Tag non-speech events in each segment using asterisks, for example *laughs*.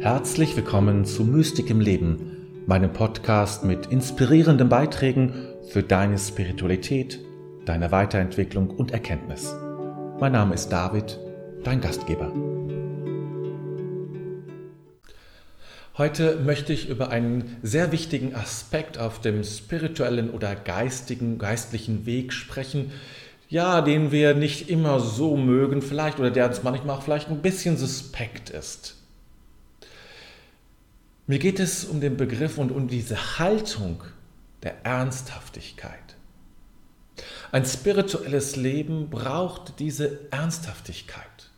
Herzlich willkommen zu Mystik im Leben, meinem Podcast mit inspirierenden Beiträgen für deine Spiritualität, deine Weiterentwicklung und Erkenntnis. Mein Name ist David, dein Gastgeber. Heute möchte ich über einen sehr wichtigen Aspekt auf dem spirituellen oder geistigen, geistlichen Weg sprechen, ja, den wir nicht immer so mögen, vielleicht, oder der uns manchmal auch vielleicht ein bisschen suspekt ist. Mir geht es um den Begriff und um diese Haltung der Ernsthaftigkeit. Ein spirituelles Leben braucht diese Ernsthaftigkeit.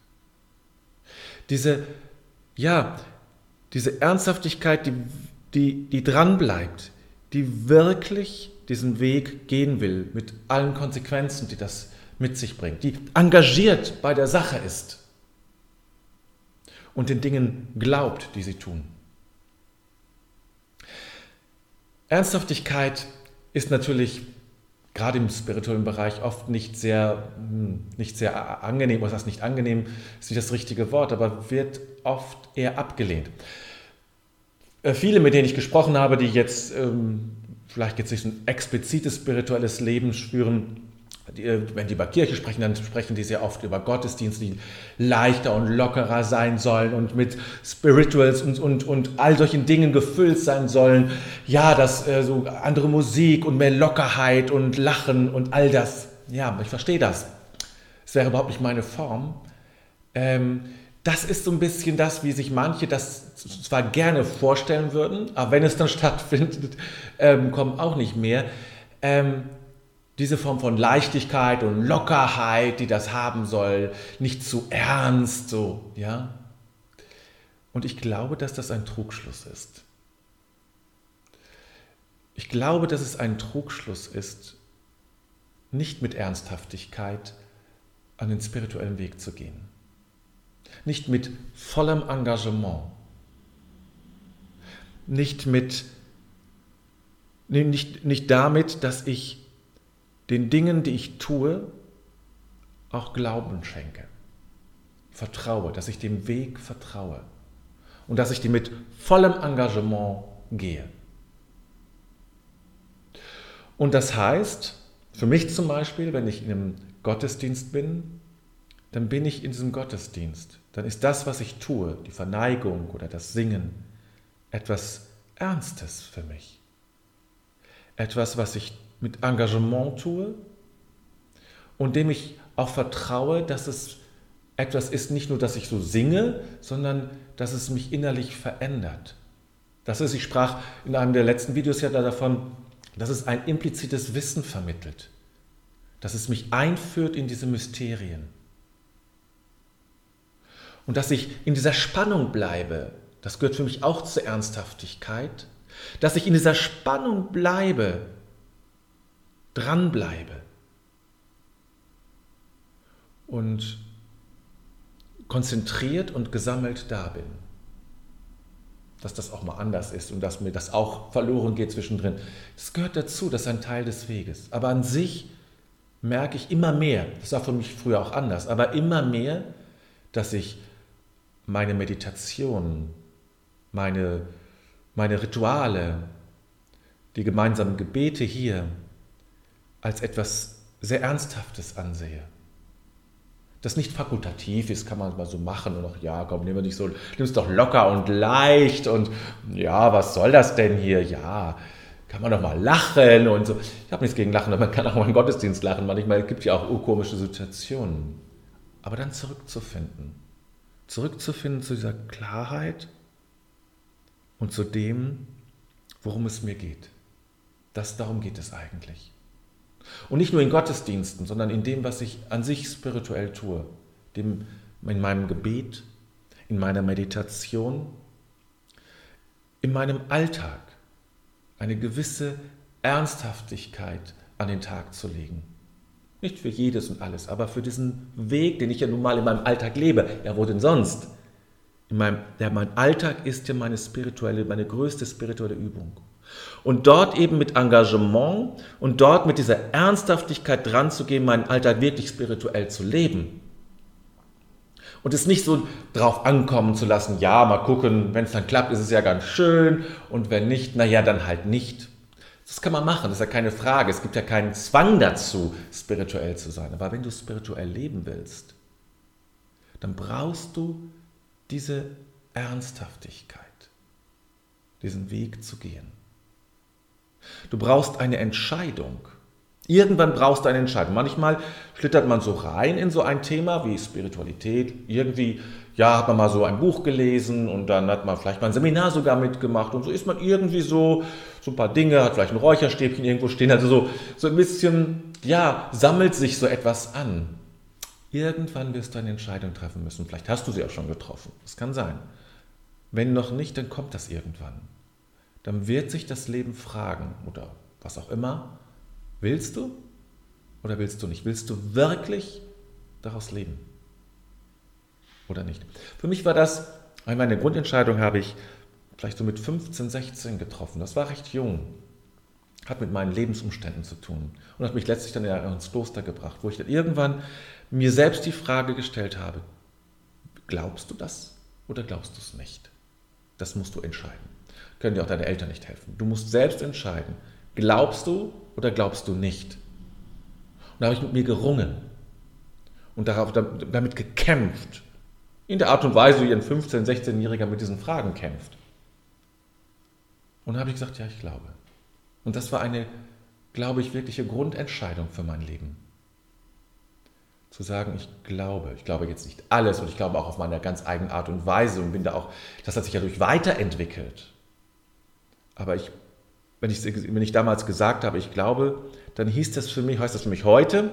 Diese, ja, diese Ernsthaftigkeit, die, die, die dranbleibt, die wirklich diesen Weg gehen will, mit allen Konsequenzen, die das mit sich bringt, die engagiert bei der Sache ist und den Dingen glaubt, die sie tun. Ernsthaftigkeit ist natürlich gerade im spirituellen Bereich oft nicht sehr, hm, nicht sehr angenehm, was heißt nicht angenehm, ist nicht das richtige Wort, aber wird oft eher abgelehnt. Äh, viele, mit denen ich gesprochen habe, die jetzt ähm, vielleicht jetzt nicht ein explizites spirituelles Leben spüren, äh, wenn die über Kirche sprechen, dann sprechen die sehr oft über Gottesdienste, die leichter und lockerer sein sollen und mit Spirituals und, und, und all solchen Dingen gefüllt sein sollen. Ja, dass äh, so andere Musik und mehr Lockerheit und Lachen und all das. Ja, ich verstehe das. Es wäre überhaupt nicht meine Form. Ähm, das ist so ein bisschen das, wie sich manche das zwar gerne vorstellen würden, aber wenn es dann *laughs* stattfindet, ähm, kommen auch nicht mehr. Ähm, diese Form von Leichtigkeit und Lockerheit, die das haben soll, nicht zu ernst, so, ja. Und ich glaube, dass das ein Trugschluss ist. Ich glaube, dass es ein Trugschluss ist, nicht mit Ernsthaftigkeit an den spirituellen Weg zu gehen. Nicht mit vollem Engagement. Nicht mit nicht, nicht damit, dass ich den Dingen, die ich tue, auch Glauben schenke. Vertraue, dass ich dem Weg vertraue und dass ich die mit vollem Engagement gehe. Und das heißt, für mich zum Beispiel, wenn ich in einem Gottesdienst bin, dann bin ich in diesem Gottesdienst. Dann ist das, was ich tue, die Verneigung oder das Singen, etwas Ernstes für mich. Etwas, was ich mit Engagement tue und dem ich auch vertraue, dass es etwas ist, nicht nur, dass ich so singe, sondern dass es mich innerlich verändert. Das ist, ich sprach in einem der letzten Videos ja davon, dass es ein implizites Wissen vermittelt, dass es mich einführt in diese Mysterien. Und dass ich in dieser Spannung bleibe, das gehört für mich auch zur Ernsthaftigkeit, dass ich in dieser Spannung bleibe dranbleibe und konzentriert und gesammelt da bin. Dass das auch mal anders ist und dass mir das auch verloren geht zwischendrin. Das gehört dazu, das ist ein Teil des Weges. Aber an sich merke ich immer mehr, das war für mich früher auch anders, aber immer mehr, dass ich meine Meditation, meine, meine Rituale, die gemeinsamen Gebete hier, als etwas sehr Ernsthaftes ansehe. Das nicht fakultativ ist, kann man mal so machen und auch, ja, komm, nimm nicht so, es doch locker und leicht und ja, was soll das denn hier? Ja, kann man doch mal lachen und so. Ich habe nichts gegen Lachen, aber man kann auch mal im Gottesdienst lachen. Manchmal gibt es ja auch urkomische Situationen. Aber dann zurückzufinden. Zurückzufinden zu dieser Klarheit und zu dem, worum es mir geht. Das, darum geht es eigentlich. Und nicht nur in Gottesdiensten, sondern in dem, was ich an sich spirituell tue. Dem, in meinem Gebet, in meiner Meditation, in meinem Alltag eine gewisse Ernsthaftigkeit an den Tag zu legen. Nicht für jedes und alles, aber für diesen Weg, den ich ja nun mal in meinem Alltag lebe. Ja, wo denn sonst? In meinem, ja, mein Alltag ist ja meine spirituelle, meine größte spirituelle Übung. Und dort eben mit Engagement und dort mit dieser Ernsthaftigkeit dran zu gehen, meinen Alltag wirklich spirituell zu leben. Und es nicht so drauf ankommen zu lassen, ja, mal gucken, wenn es dann klappt, ist es ja ganz schön und wenn nicht, naja, dann halt nicht. Das kann man machen, das ist ja keine Frage. Es gibt ja keinen Zwang dazu, spirituell zu sein. Aber wenn du spirituell leben willst, dann brauchst du diese Ernsthaftigkeit, diesen Weg zu gehen. Du brauchst eine Entscheidung. Irgendwann brauchst du eine Entscheidung. Manchmal schlittert man so rein in so ein Thema wie Spiritualität. Irgendwie, ja, hat man mal so ein Buch gelesen und dann hat man vielleicht mal ein Seminar sogar mitgemacht und so ist man irgendwie so, so ein paar Dinge, hat vielleicht ein Räucherstäbchen irgendwo stehen. Also so, so ein bisschen, ja, sammelt sich so etwas an. Irgendwann wirst du eine Entscheidung treffen müssen. Vielleicht hast du sie auch schon getroffen. Das kann sein. Wenn noch nicht, dann kommt das irgendwann. Dann wird sich das Leben fragen oder was auch immer, Willst du oder willst du nicht? Willst du wirklich daraus leben oder nicht? Für mich war das, meine Grundentscheidung habe ich vielleicht so mit 15, 16 getroffen. Das war recht jung. Hat mit meinen Lebensumständen zu tun und hat mich letztlich dann ins Kloster gebracht, wo ich dann irgendwann mir selbst die Frage gestellt habe, glaubst du das oder glaubst du es nicht? Das musst du entscheiden. Können dir auch deine Eltern nicht helfen. Du musst selbst entscheiden, glaubst du oder glaubst du nicht? Und da habe ich mit mir gerungen und darauf, damit gekämpft. In der Art und Weise, wie ein 15-, 16-Jähriger mit diesen Fragen kämpft. Und dann habe ich gesagt, ja, ich glaube. Und das war eine, glaube ich, wirkliche Grundentscheidung für mein Leben. Zu sagen, ich glaube, ich glaube jetzt nicht alles und ich glaube auch auf meine ganz eigene Art und Weise und bin da auch, das hat sich ja durch weiterentwickelt. Aber ich wenn ich, wenn ich damals gesagt habe, ich glaube, dann hieß das für mich, heißt das für mich heute,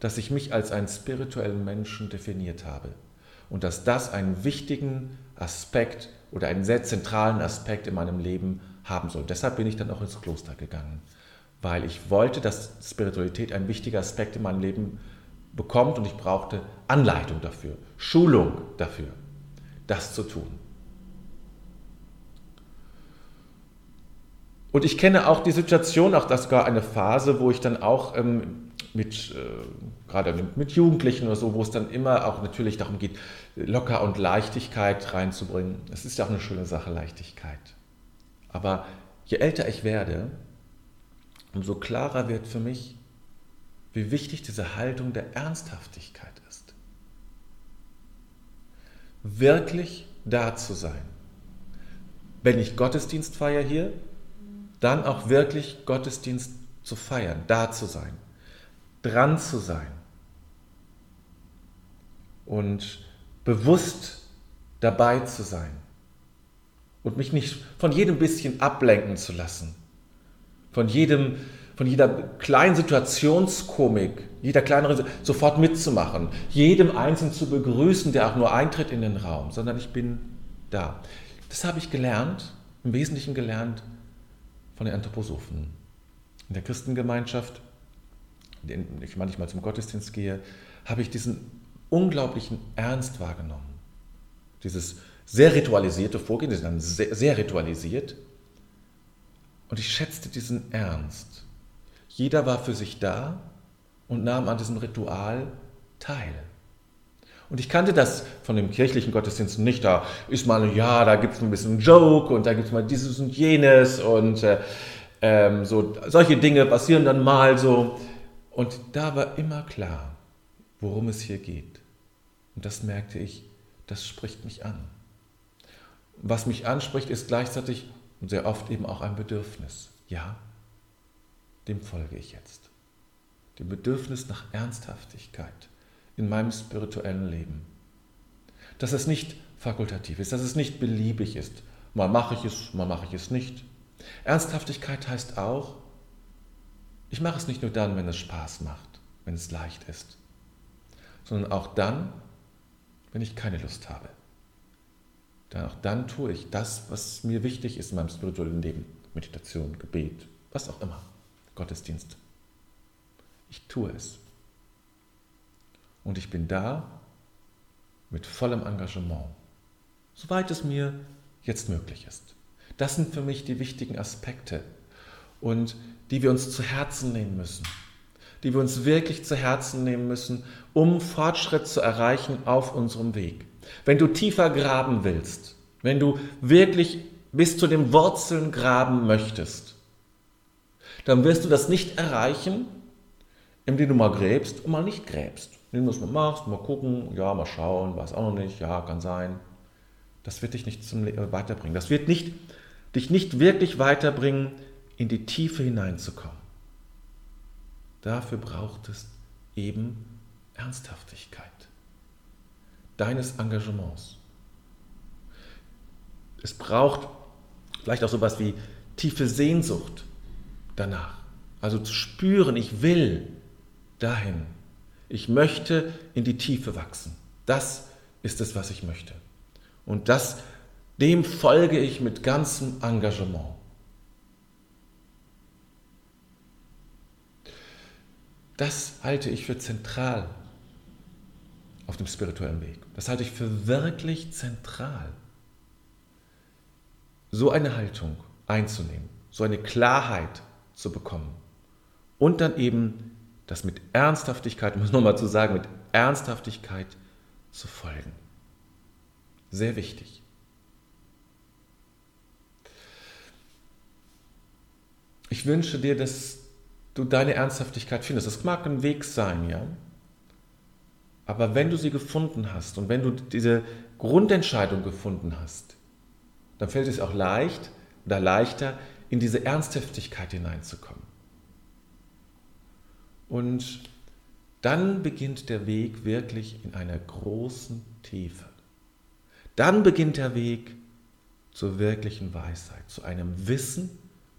dass ich mich als einen spirituellen Menschen definiert habe. Und dass das einen wichtigen Aspekt oder einen sehr zentralen Aspekt in meinem Leben haben soll. Deshalb bin ich dann auch ins Kloster gegangen, weil ich wollte, dass Spiritualität ein wichtiger Aspekt in meinem Leben bekommt und ich brauchte Anleitung dafür, Schulung dafür, das zu tun. Und ich kenne auch die Situation, auch das war eine Phase, wo ich dann auch ähm, mit, äh, gerade mit, mit, Jugendlichen oder so, wo es dann immer auch natürlich darum geht, locker und Leichtigkeit reinzubringen. Es ist ja auch eine schöne Sache, Leichtigkeit. Aber je älter ich werde, umso klarer wird für mich, wie wichtig diese Haltung der Ernsthaftigkeit ist. Wirklich da zu sein. Wenn ich Gottesdienst feiere hier, dann auch wirklich Gottesdienst zu feiern, da zu sein, dran zu sein und bewusst dabei zu sein und mich nicht von jedem bisschen ablenken zu lassen, von jedem von jeder kleinen Situationskomik, jeder kleineren sofort mitzumachen, jedem Einzelnen zu begrüßen, der auch nur eintritt in den Raum, sondern ich bin da. Das habe ich gelernt, im Wesentlichen gelernt von den Anthroposophen. In der Christengemeinschaft, in der ich manchmal zum Gottesdienst gehe, habe ich diesen unglaublichen Ernst wahrgenommen. Dieses sehr ritualisierte Vorgehen, das ist dann sehr, sehr ritualisiert. Und ich schätzte diesen Ernst. Jeder war für sich da und nahm an diesem Ritual teil. Und ich kannte das von dem kirchlichen Gottesdienst nicht. Da ist mal, ja, da gibt es ein bisschen Joke und da gibt es mal dieses und jenes und äh, ähm, so, solche Dinge passieren dann mal so. Und da war immer klar, worum es hier geht. Und das merkte ich, das spricht mich an. Was mich anspricht, ist gleichzeitig und sehr oft eben auch ein Bedürfnis. Ja, dem folge ich jetzt. Dem Bedürfnis nach Ernsthaftigkeit in meinem spirituellen Leben. Dass es nicht fakultativ ist, dass es nicht beliebig ist. Mal mache ich es, mal mache ich es nicht. Ernsthaftigkeit heißt auch, ich mache es nicht nur dann, wenn es Spaß macht, wenn es leicht ist, sondern auch dann, wenn ich keine Lust habe. Dann auch dann tue ich das, was mir wichtig ist in meinem spirituellen Leben. Meditation, Gebet, was auch immer. Gottesdienst. Ich tue es. Und ich bin da mit vollem Engagement, soweit es mir jetzt möglich ist. Das sind für mich die wichtigen Aspekte und die wir uns zu Herzen nehmen müssen. die wir uns wirklich zu Herzen nehmen müssen, um Fortschritt zu erreichen auf unserem Weg. Wenn du tiefer graben willst, wenn du wirklich bis zu den Wurzeln graben möchtest, dann wirst du das nicht erreichen, indem du mal gräbst und mal nicht gräbst. Du es mal machst, mal gucken, ja, mal schauen, weiß auch noch nicht, ja, kann sein. Das wird dich nicht zum Le weiterbringen. Das wird nicht, dich nicht wirklich weiterbringen, in die Tiefe hineinzukommen. Dafür braucht es eben Ernsthaftigkeit deines Engagements. Es braucht vielleicht auch sowas wie tiefe Sehnsucht danach. Also zu spüren, ich will dahin. Ich möchte in die Tiefe wachsen. Das ist es, was ich möchte. Und das, dem folge ich mit ganzem Engagement. Das halte ich für zentral auf dem spirituellen Weg. Das halte ich für wirklich zentral. So eine Haltung einzunehmen, so eine Klarheit zu bekommen und dann eben das mit Ernsthaftigkeit, muss nochmal zu sagen, mit Ernsthaftigkeit zu folgen. Sehr wichtig. Ich wünsche dir, dass du deine Ernsthaftigkeit findest. Das mag ein Weg sein, ja. Aber wenn du sie gefunden hast und wenn du diese Grundentscheidung gefunden hast, dann fällt es auch leicht oder leichter, in diese Ernsthaftigkeit hineinzukommen. Und dann beginnt der Weg wirklich in einer großen Tiefe. Dann beginnt der Weg zur wirklichen Weisheit, zu einem Wissen,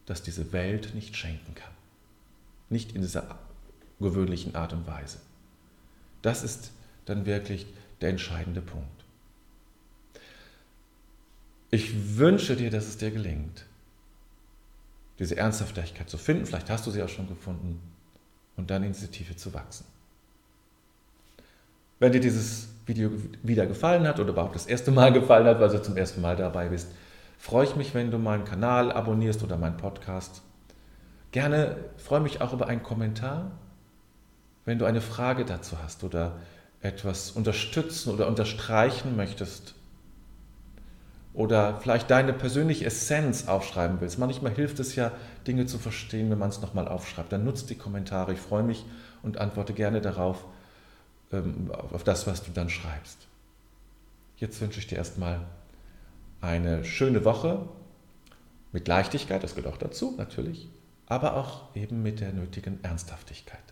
das diese Welt nicht schenken kann. Nicht in dieser gewöhnlichen Art und Weise. Das ist dann wirklich der entscheidende Punkt. Ich wünsche dir, dass es dir gelingt, diese Ernsthaftigkeit zu finden. Vielleicht hast du sie auch schon gefunden und dann in diese Tiefe zu wachsen. Wenn dir dieses Video wieder gefallen hat oder überhaupt das erste Mal *laughs* gefallen hat, weil du zum ersten Mal dabei bist, freue ich mich, wenn du meinen Kanal abonnierst oder meinen Podcast. Gerne freue mich auch über einen Kommentar, wenn du eine Frage dazu hast oder etwas unterstützen oder unterstreichen möchtest oder vielleicht deine persönliche Essenz aufschreiben willst. Manchmal hilft es ja, Dinge zu verstehen, wenn man es nochmal aufschreibt. Dann nutzt die Kommentare. Ich freue mich und antworte gerne darauf, ähm, auf das, was du dann schreibst. Jetzt wünsche ich dir erstmal eine schöne Woche mit Leichtigkeit, das gehört auch dazu natürlich, aber auch eben mit der nötigen Ernsthaftigkeit.